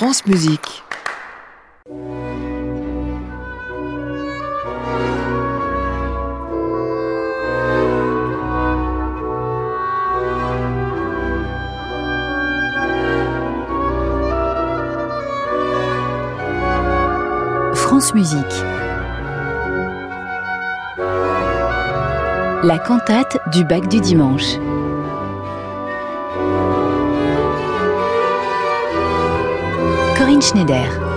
France Musique. France Musique. La cantate du bac du dimanche. Schneider.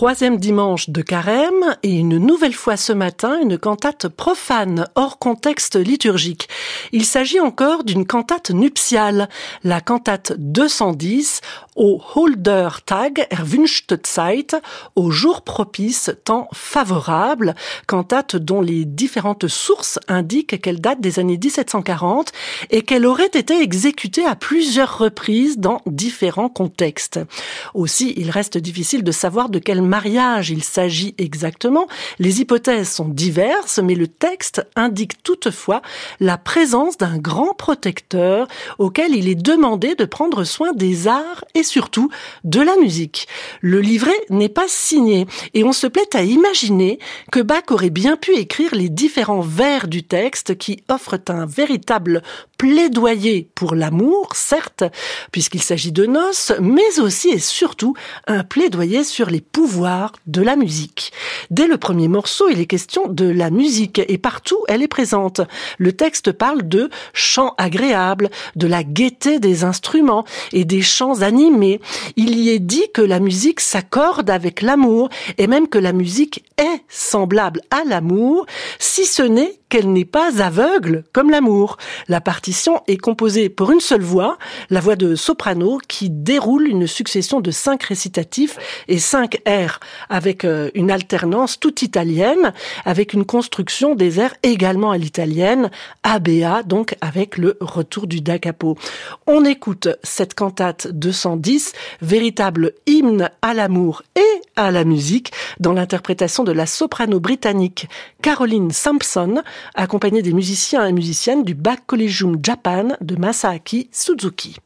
Troisième dimanche de carême et une nouvelle fois ce matin une cantate profane hors contexte liturgique. Il s'agit encore d'une cantate nuptiale, la cantate 210 au Holder Tag erwünschte Zeit, au jour propice, temps favorable, cantate dont les différentes sources indiquent qu'elle date des années 1740 et qu'elle aurait été exécutée à plusieurs reprises dans différents contextes. Aussi, il reste difficile de savoir de quelle mariage il s'agit exactement. Les hypothèses sont diverses, mais le texte indique toutefois la présence d'un grand protecteur auquel il est demandé de prendre soin des arts et surtout de la musique. Le livret n'est pas signé et on se plaît à imaginer que Bach aurait bien pu écrire les différents vers du texte qui offrent un véritable plaidoyer pour l'amour, certes, puisqu'il s'agit de noces, mais aussi et surtout un plaidoyer sur les pouvoirs de la musique. Dès le premier morceau, il est question de la musique et partout elle est présente. Le texte parle de chants agréables, de la gaieté des instruments et des chants animés. Il y est dit que la musique s'accorde avec l'amour et même que la musique est semblable à l'amour, si ce n'est qu'elle n'est pas aveugle comme l'amour. La partition est composée pour une seule voix, la voix de soprano qui déroule une succession de cinq récitatifs et cinq airs avec euh, une alternance toute italienne, avec une construction des airs également à l'italienne, ABA, donc avec le retour du da capo. On écoute cette cantate 210, véritable hymne à l'amour et à la musique, dans l'interprétation de la soprano britannique Caroline Sampson, accompagnée des musiciens et musiciennes du Bach Collegium Japan de Masaaki Suzuki.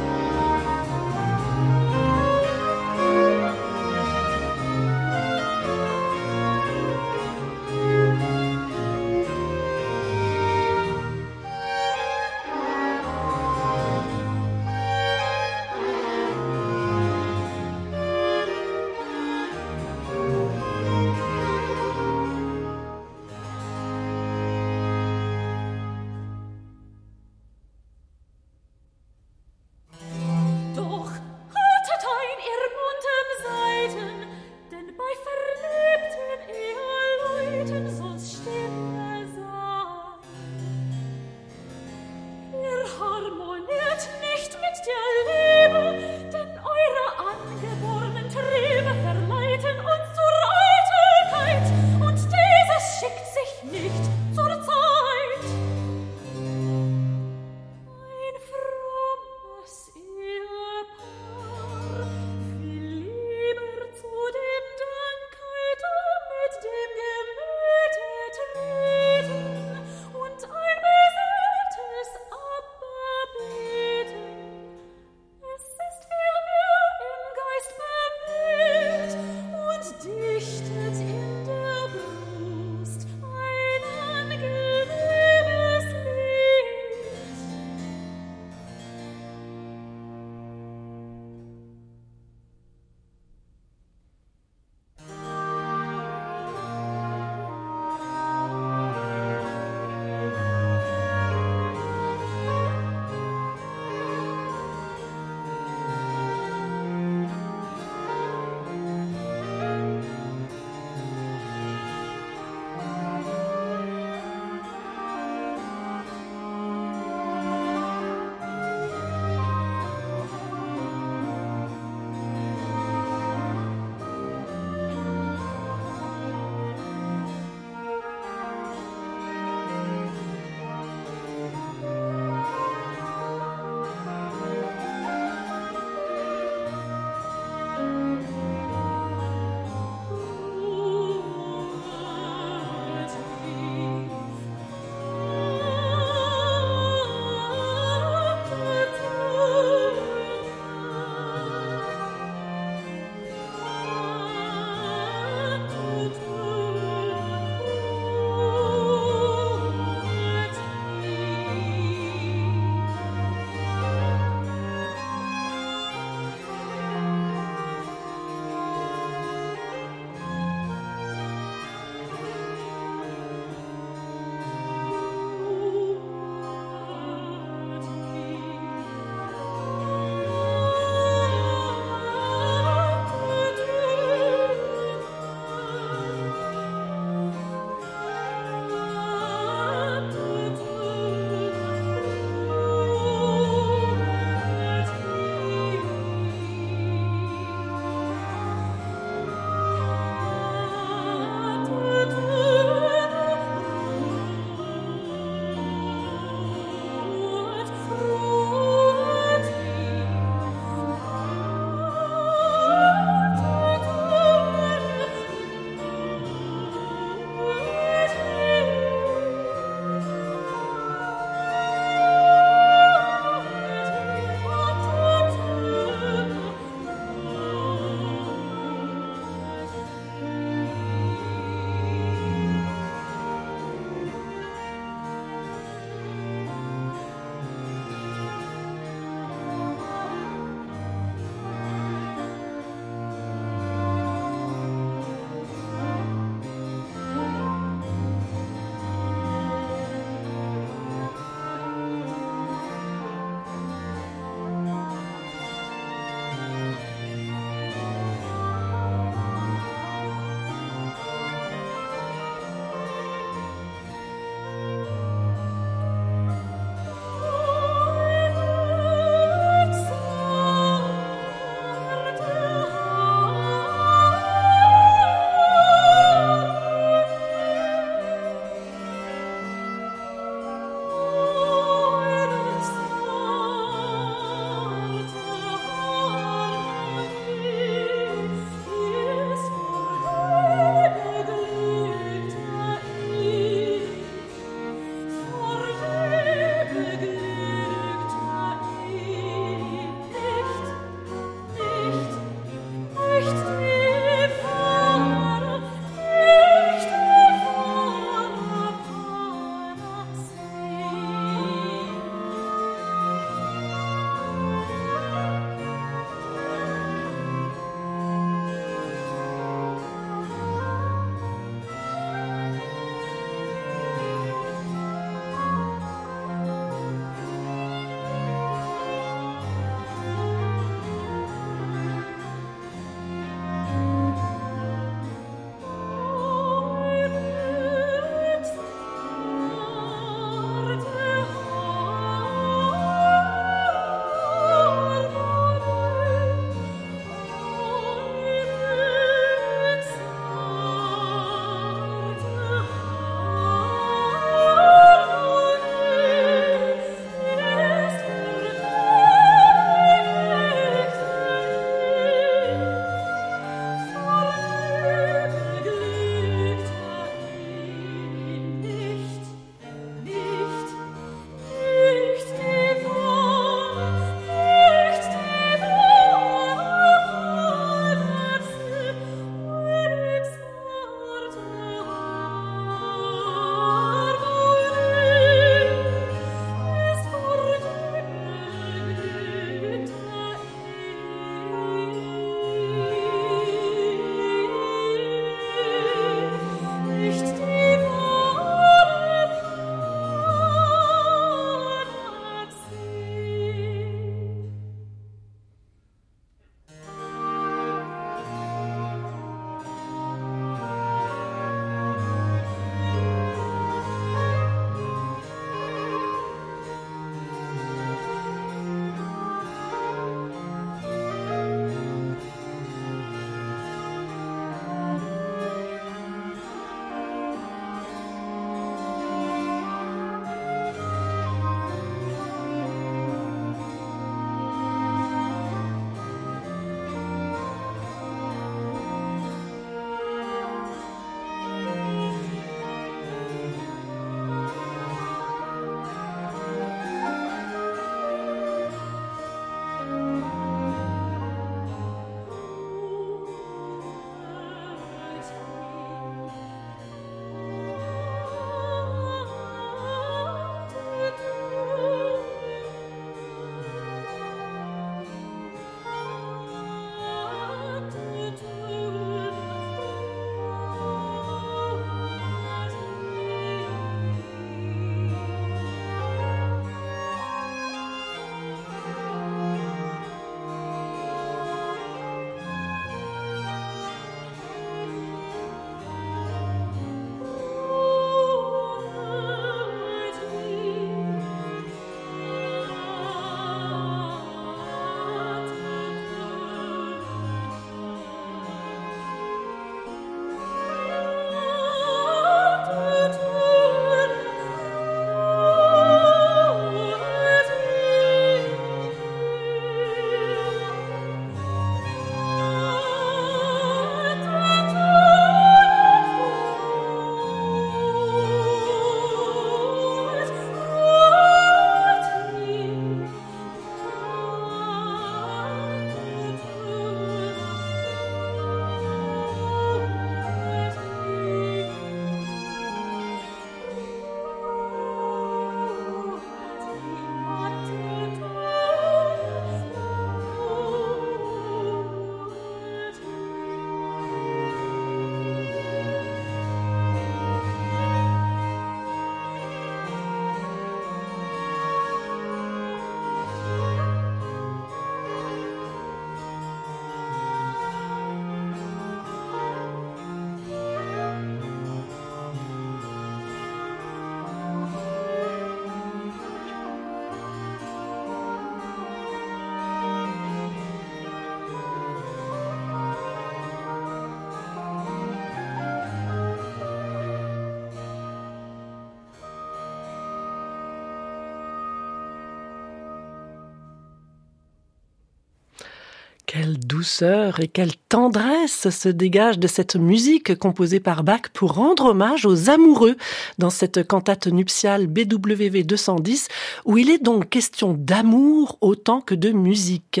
Quelle douceur et quelle tendresse se dégage de cette musique composée par Bach pour rendre hommage aux amoureux dans cette cantate nuptiale BWV 210 où il est donc question d'amour autant que de musique.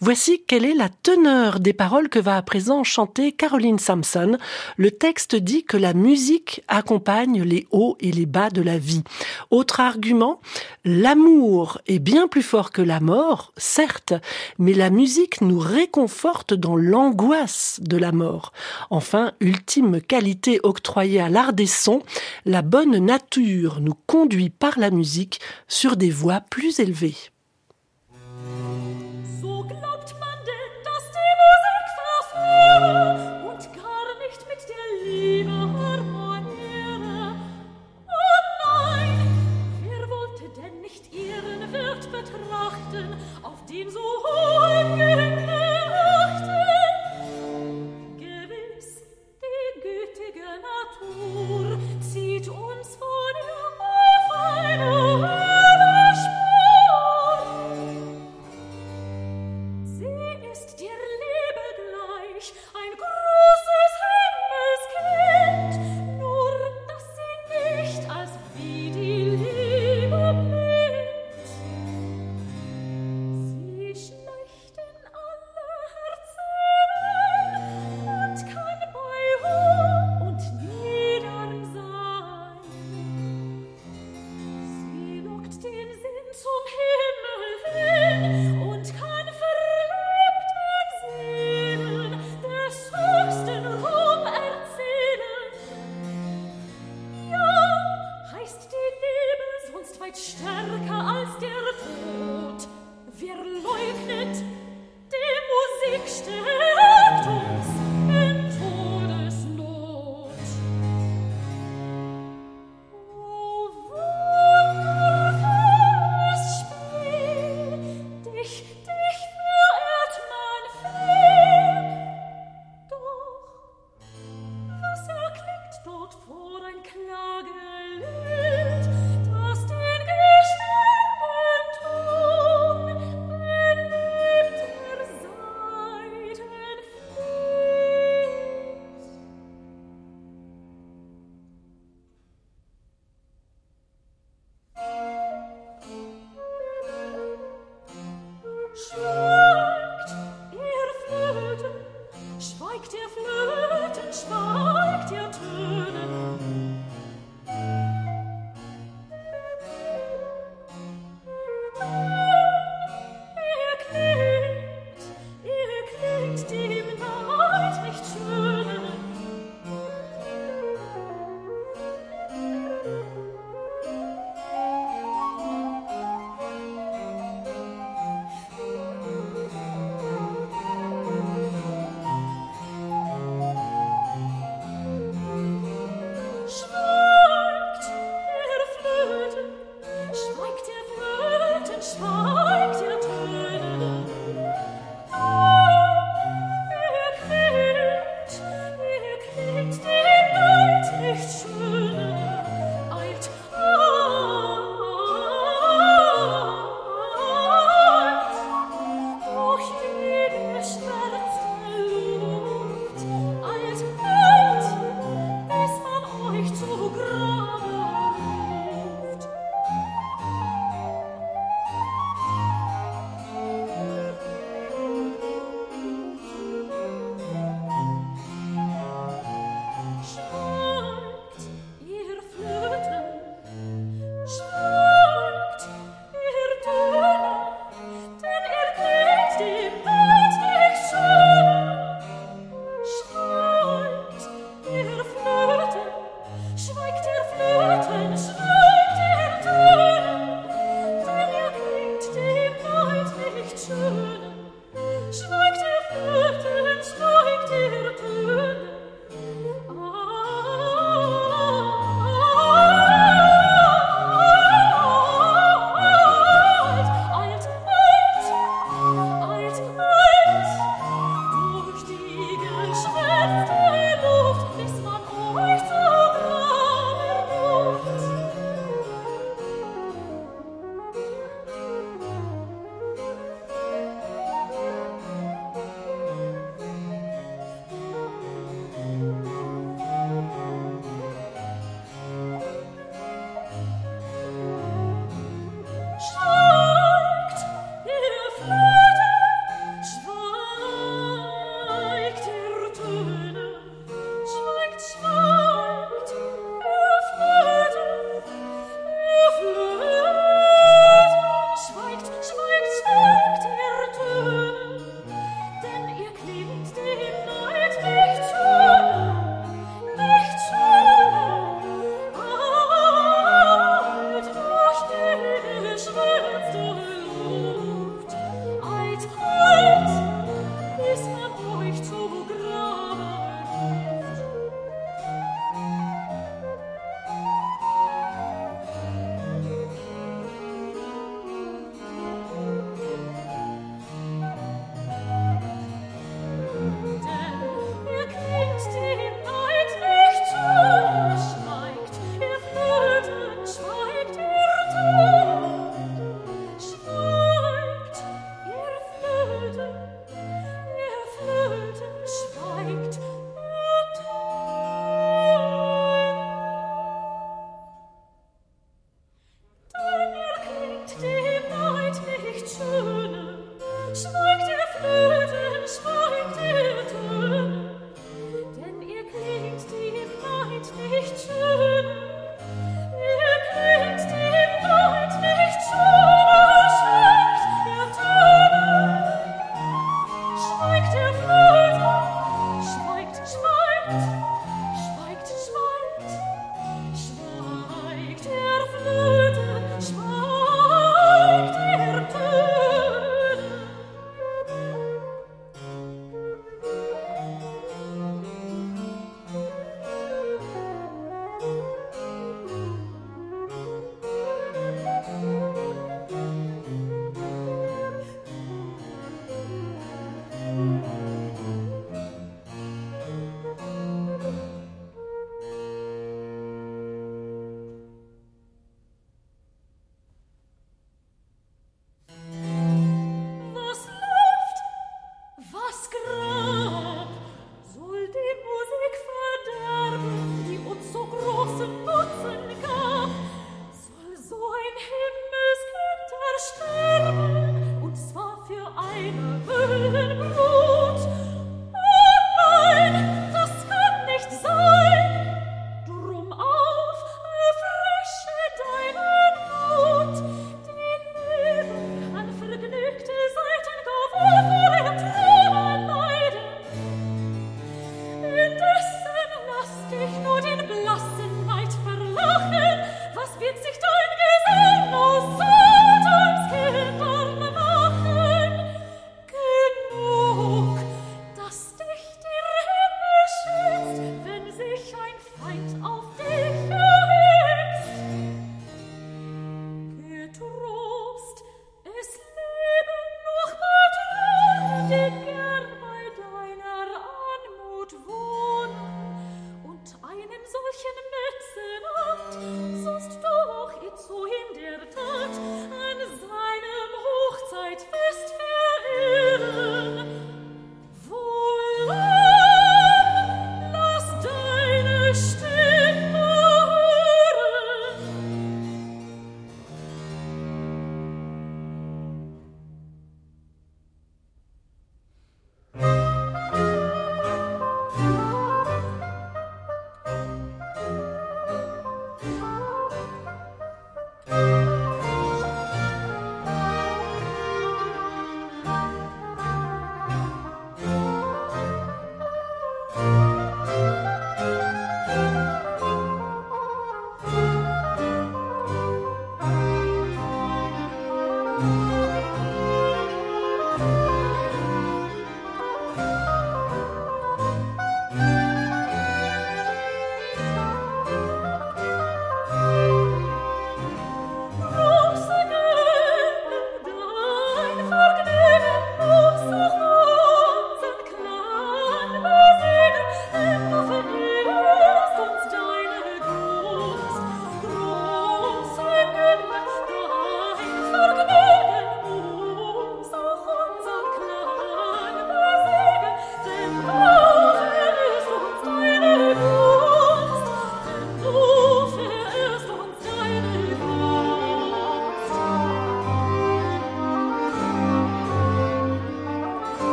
Voici quelle est la teneur des paroles que va à présent chanter Caroline Sampson. Le texte dit que la musique accompagne les hauts et les bas de la vie. Autre argument, l'amour est bien plus fort que la mort, certes, mais la musique nous réconforte dans l'angoisse de la mort. Enfin, ultime qualité octroyée à l'art des sons, la bonne nature nous conduit par la musique sur des voies plus élevées.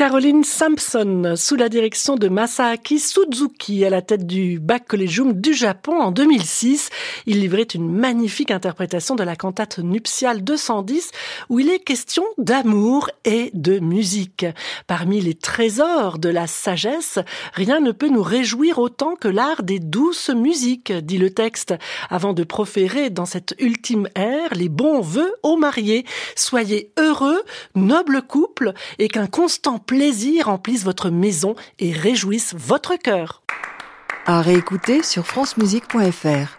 Caroline Sampson, sous la direction de Masaaki Suzuki, à la tête du Bac Collegium du Japon en 2006. Il livrait une magnifique interprétation de la cantate nuptiale 210, où il est question d'amour et de musique. Parmi les trésors de la sagesse, rien ne peut nous réjouir autant que l'art des douces musiques, dit le texte, avant de proférer dans cette ultime ère les bons vœux aux mariés. Soyez heureux, noble couple, et qu'un constant plaisir remplisse votre maison et réjouisse votre cœur. À réécouter sur francemusique.fr.